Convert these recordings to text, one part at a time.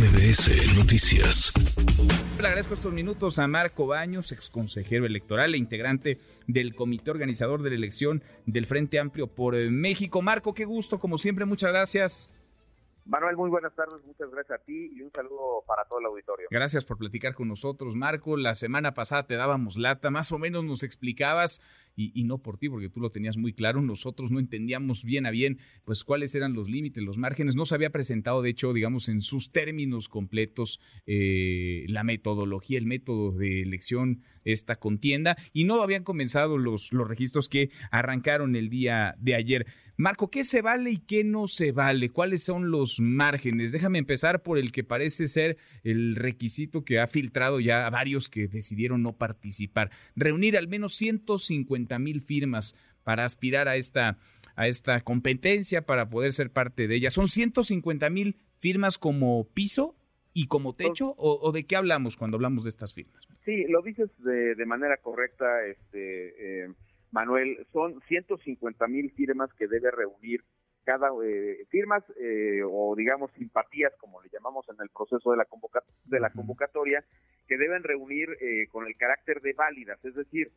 MBS Noticias. Le agradezco estos minutos a Marco Baños, ex consejero electoral e integrante del comité organizador de la elección del Frente Amplio por México. Marco, qué gusto, como siempre, muchas gracias. Manuel, muy buenas tardes, muchas gracias a ti y un saludo para todo el auditorio. Gracias por platicar con nosotros, Marco. La semana pasada te dábamos lata, más o menos nos explicabas, y, no por ti, porque tú lo tenías muy claro, nosotros no entendíamos bien a bien, pues cuáles eran los límites, los márgenes. No se había presentado, de hecho, digamos, en sus términos completos eh, la metodología, el método de elección, esta contienda, y no habían comenzado los, los registros que arrancaron el día de ayer. Marco, ¿qué se vale y qué no se vale? ¿Cuáles son los márgenes? Déjame empezar por el que parece ser el requisito que ha filtrado ya a varios que decidieron no participar. Reunir al menos 150 mil firmas para aspirar a esta, a esta competencia, para poder ser parte de ella. ¿Son 150 mil firmas como piso y como techo? O, de qué hablamos cuando hablamos de estas firmas? Sí, lo dices de, manera correcta, este... Eh, Manuel, son 150 mil firmas que debe reunir cada eh, firmas eh, o digamos simpatías como le llamamos en el proceso de la, de la convocatoria que deben reunir eh, con el carácter de válidas. Es decir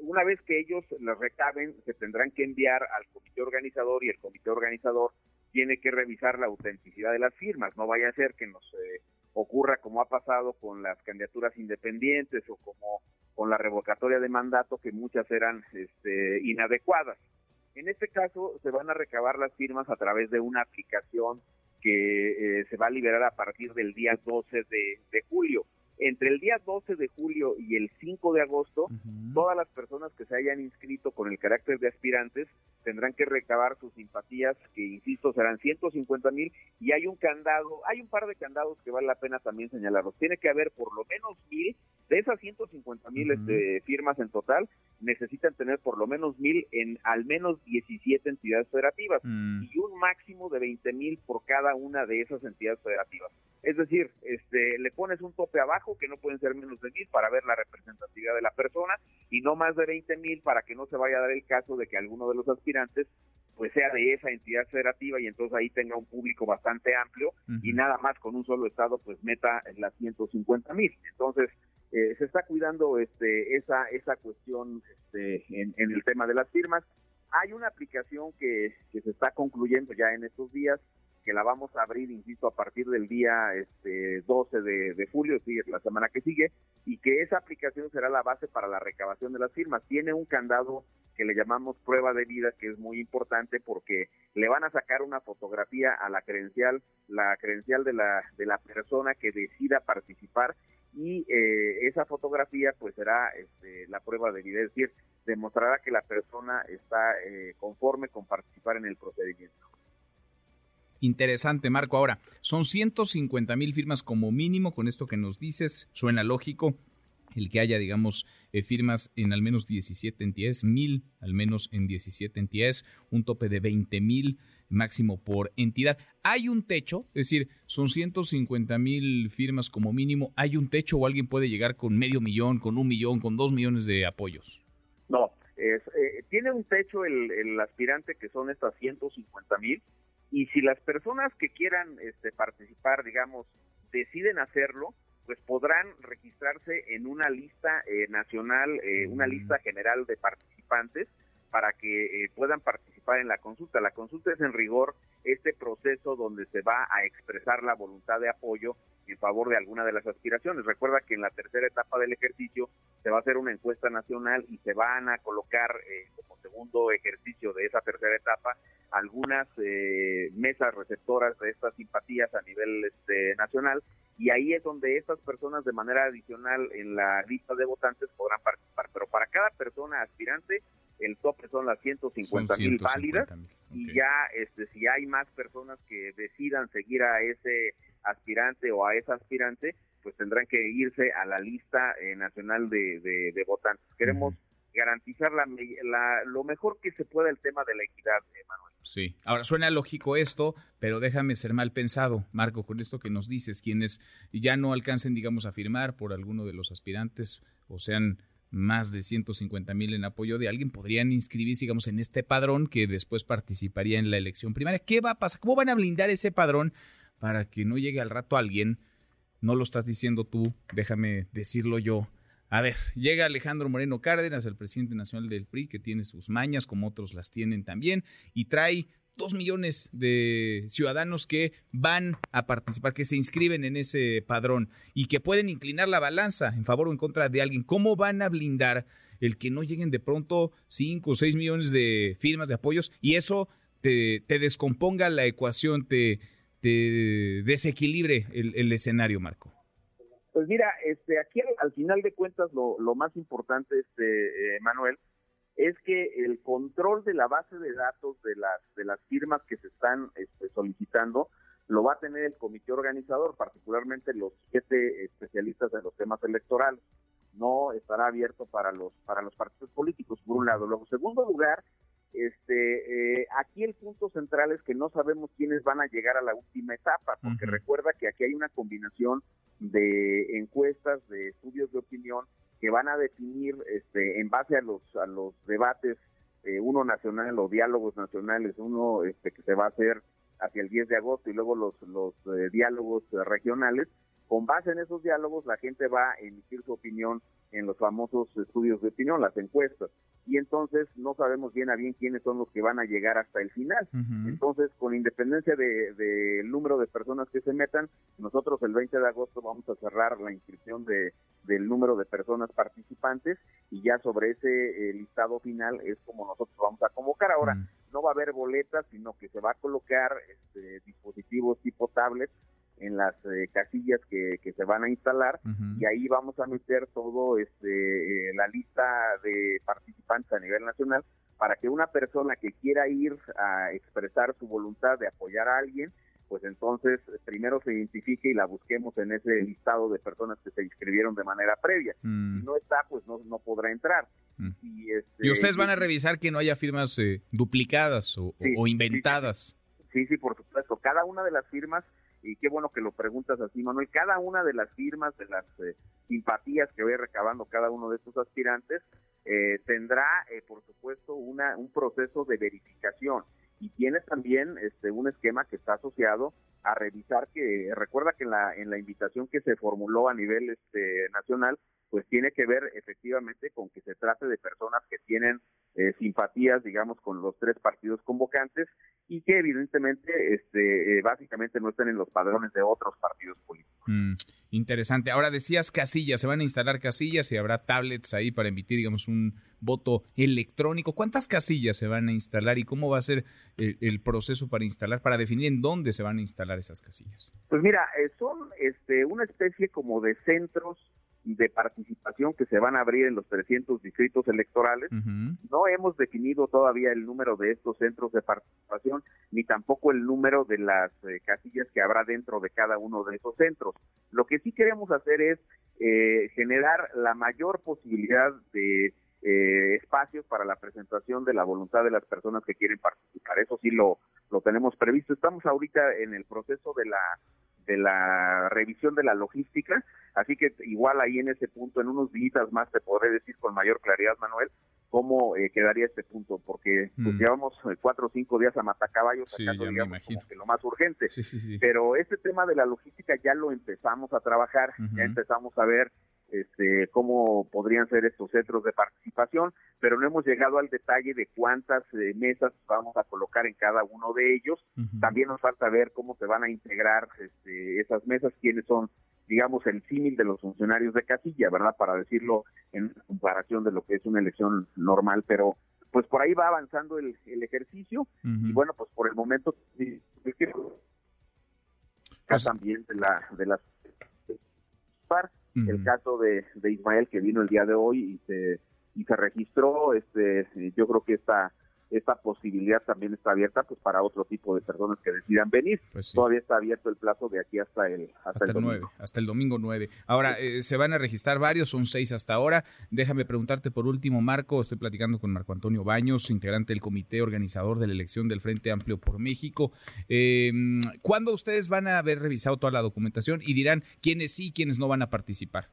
una vez que ellos las recaben se tendrán que enviar al comité organizador y el comité organizador tiene que revisar la autenticidad de las firmas. No vaya a ser que nos ocurra como ha pasado con las candidaturas independientes o como con la revocatoria de mandato, que muchas eran este, inadecuadas. En este caso, se van a recabar las firmas a través de una aplicación que eh, se va a liberar a partir del día 12 de julio entre el día 12 de julio y el 5 de agosto, todas las personas que se hayan inscrito con el carácter de aspirantes tendrán que recabar sus simpatías, que insisto serán 150 mil, y hay un candado, hay un par de candados que vale la pena también señalarlos. Tiene que haber por lo menos mil, de esas 150 mil este, firmas en total, necesitan tener por lo menos mil en al menos 17 entidades federativas mm. y un máximo de 20 mil por cada una de esas entidades federativas. Es decir, este, le pones un tope abajo que no pueden ser menos de mil para ver la representatividad de la persona y no más de 20 mil para que no se vaya a dar el caso de que alguno de los aspirantes pues sea de esa entidad federativa y entonces ahí tenga un público bastante amplio y nada más con un solo estado pues meta las 150 mil. Entonces eh, se está cuidando este esa esa cuestión este, en, el tema de las firmas. Hay una aplicación que, que se está concluyendo ya en estos días que la vamos a abrir, insisto, a partir del día este, 12 de, julio, es decir, la semana que sigue, y que esa aplicación será la base para la recabación de las firmas. Tiene un candado que le llamamos prueba de vida, que es muy importante porque le van a sacar una fotografía a la credencial, la credencial de la, de la persona que decida participar y eh, esa fotografía pues será este, la prueba de vida, es decir, demostrará que la persona está eh, conforme con participar en el procedimiento. Interesante, Marco. Ahora, son 150 mil firmas como mínimo, con esto que nos dices, suena lógico el que haya, digamos, eh, firmas en al menos 17 entidades, mil al menos en 17 entidades, un tope de 20 mil máximo por entidad. ¿Hay un techo? Es decir, son 150 mil firmas como mínimo. ¿Hay un techo o alguien puede llegar con medio millón, con un millón, con dos millones de apoyos? No, eh, tiene un techo el, el aspirante que son estas 150 mil y si las personas que quieran este, participar, digamos, deciden hacerlo, pues podrán registrarse en una lista eh, nacional, eh, una lista general de participantes para que eh, puedan participar en la consulta. La consulta es en rigor este proceso donde se va a expresar la voluntad de apoyo en favor de alguna de las aspiraciones. Recuerda que en la tercera etapa del ejercicio se va a hacer una encuesta nacional y se van a colocar como segundo ejercicio de esa tercera etapa algunas eh, mesas receptoras de estas simpatías a nivel este, nacional y ahí es donde estas personas de manera adicional en la lista de votantes podrán participar. Pero para cada persona aspirante el tope son las 150 mil válidas y ya este, si hay más personas que decidan seguir a ese aspirante o a esa aspirante, pues tendrán que irse a la lista eh, nacional de, de, votantes. Queremos garantizar la, lo mejor que se pueda el tema de la equidad, Manuel. Sí, ahora suena lógico esto, pero déjame ser mal pensado, Marco, con esto que nos dices, quienes ya no alcancen, digamos, a firmar por alguno de los aspirantes o sean más de 150 mil en apoyo de alguien, podrían inscribirse, digamos, en este padrón que después participaría en la elección primaria. ¿Qué va a pasar? ¿Cómo van a blindar ese padrón para que no llegue al rato alguien, no lo estás diciendo tú, déjame decirlo yo. A ver, llega Alejandro Moreno Cárdenas, el presidente nacional del PRI, que tiene sus mañas, como otros las tienen también, y trae dos millones de ciudadanos que van a participar, que se inscriben en ese padrón y que pueden inclinar la balanza en favor o en contra de alguien. ¿Cómo van a blindar el que no lleguen de pronto cinco o seis millones de firmas de apoyos y eso te, descomponga la ecuación, te, desequilibre el, escenario, Marco? Pues mira, este, aquí al, final de cuentas lo, lo más importante, este, eh, Manuel, es que el control de la base de datos de las de las firmas que se están este, solicitando lo va a tener el comité organizador, particularmente los siete especialistas en los temas electorales. No estará abierto para los para los partidos políticos, por un lado. Luego, en segundo lugar, este, eh, aquí el punto central es que no sabemos quiénes van a llegar a la última etapa, porque recuerda que aquí hay una combinación de encuestas, de estudios de opinión que van a definir este, en base a los, a los debates, eh, uno nacional o diálogos nacionales, uno este, que se va a hacer hacia el 10 de agosto y luego los, los eh, diálogos regionales, con base en esos diálogos la gente va a emitir su opinión en los famosos estudios de opinión, las encuestas. Y entonces no sabemos bien a bien quiénes son los que van a llegar hasta el final. Entonces, con independencia del de, número de personas que se metan, nosotros el 20 de agosto vamos a cerrar la inscripción de, del número de personas participantes y ya sobre ese eh, listado final es como nosotros vamos a convocar. Ahora, no va a haber boletas, sino que se va a colocar este, dispositivos tipo tablet en las eh, casillas que, que, se van a instalar y ahí vamos a meter todo este eh, la lista de participantes a nivel nacional para que una persona que quiera ir a expresar su voluntad de apoyar a alguien pues entonces primero se identifique y la busquemos en ese listado de personas que se inscribieron de manera previa. Mm. Si no está, pues no, no podrá entrar. Mm. Y, este, y, ustedes van a revisar que no haya firmas eh, duplicadas o, o inventadas. Sí, sí, por supuesto. Cada una de las firmas y qué bueno que lo preguntas así, Manuel, cada una de las firmas, de las eh, simpatías que ve recabando cada uno de estos aspirantes, eh, tendrá, eh, por supuesto, una, un proceso de verificación. Y tiene también este un esquema que está asociado a revisar que recuerda que en la en la invitación que se formuló a nivel este nacional pues tiene que ver efectivamente con que se trate de personas que tienen eh, simpatías, digamos, con los tres partidos convocantes y que evidentemente, este, eh, básicamente no estén en los padrones de otros partidos políticos. Mm, interesante. Ahora decías casillas, se van a instalar casillas y habrá tablets ahí para emitir, digamos, un voto electrónico. ¿Cuántas casillas se van a instalar y cómo va a ser el, proceso para instalar, para definir en dónde se van a instalar esas casillas? Pues mira, eh, son este, una especie como de centros de participación que se van a abrir en los 300 distritos electorales. No hemos definido todavía el número de estos centros de participación, ni tampoco el número de las eh, casillas que habrá dentro de cada uno de esos centros. Lo que sí queremos hacer es eh, generar la mayor posibilidad de eh, espacios para la presentación de la voluntad de las personas que quieren participar. Eso sí lo, lo tenemos previsto. Estamos ahorita en el proceso de la de la revisión de la logística, así que igual ahí en ese punto, en unos días más te podré decir con mayor claridad, Manuel, cómo eh, quedaría este punto, porque pues, mm. llevamos eh, cuatro o cinco días a matacaballos sacando, digamos, como que lo más urgente. Pero este tema de la logística ya lo empezamos a trabajar, ya empezamos a ver este, cómo podrían ser estos centros de participación, pero no hemos llegado al detalle de cuántas eh, mesas vamos a colocar en cada uno de ellos. También nos falta ver cómo se van a integrar este, esas mesas, quiénes son, digamos, el símil de los funcionarios de casilla, ¿verdad? Para decirlo en comparación de lo que es una elección normal, pero pues por ahí va avanzando el, ejercicio y bueno, pues por el momento pues también de la de las el caso de, de, Ismael que vino el día de hoy y se, y se registró, este, yo creo que esta esta posibilidad también está abierta pues para otro tipo de personas que decidan venir. Pues Todavía está abierto el plazo de aquí hasta el hasta, el, 9, hasta el domingo 9. Ahora eh, se van a registrar varios, son seis hasta ahora. Déjame preguntarte por último, Marco, estoy platicando con Marco Antonio Baños, integrante del comité organizador de la elección del Frente Amplio por México. Eh, ¿Cuándo ustedes van a haber revisado toda la documentación y dirán quiénes sí, quiénes no van a participar?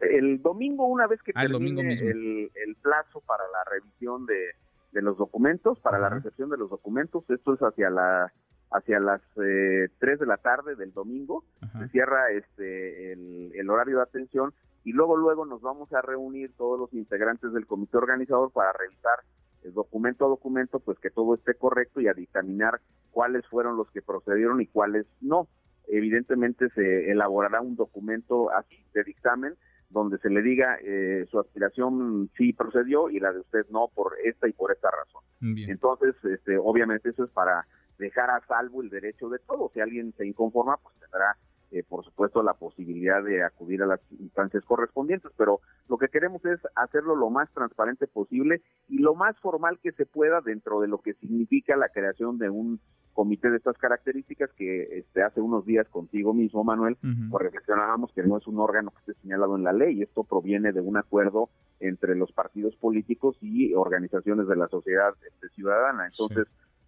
El domingo, una vez que ah, termine el plazo para la revisión de de los documentos, para la recepción de los documentos. Esto es hacia la hacia las eh, 3 de la tarde del domingo, se cierra este el, el, horario de atención y luego luego nos vamos a reunir todos los integrantes del comité organizador para revisar el documento a documento, pues que todo esté correcto y a dictaminar cuáles fueron los que procedieron y cuáles no. Evidentemente se elaborará un documento así de dictamen donde se le diga eh, su aspiración sí procedió y la de usted no por esta y por esta razón. Entonces, este, obviamente eso es para dejar a salvo el derecho de todos. Si alguien se inconforma, pues tendrá, eh, por supuesto, la posibilidad de acudir a las instancias correspondientes. Pero lo que queremos es hacerlo lo más transparente posible y lo más formal que se pueda dentro de lo que significa la creación de un comité de estas características que este, hace unos días contigo mismo, Manuel, pues reflexionábamos que no es un órgano que esté señalado en la ley. Esto proviene de un acuerdo entre los partidos políticos y organizaciones de la sociedad este, ciudadana. Entonces,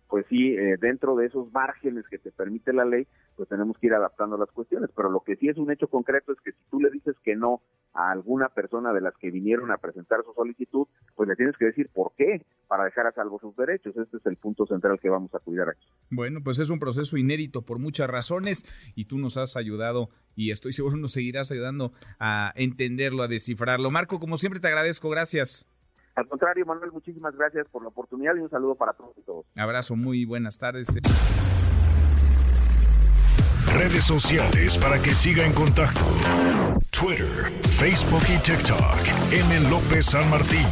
pues sí, eh, dentro de esos márgenes que te permite la ley, pues tenemos que ir adaptando las cuestiones. Pero lo que sí es un hecho concreto es que si tú le dices que no a alguna persona de las que vinieron a presentar su solicitud, pues le tienes que decir por qué, para dejar a salvo sus derechos. Este es el punto central que vamos a cuidar aquí. Bueno, pues es un proceso inédito por muchas razones y tú nos has ayudado y estoy seguro nos seguirás ayudando a entenderlo, a descifrarlo. Marco, como siempre te agradezco, gracias. Al contrario, Manuel, muchísimas gracias por la oportunidad y un saludo para todos y todos. Abrazo, muy buenas tardes. Redes sociales para que siga en contacto: Twitter, Facebook y TikTok. M. López San Martín.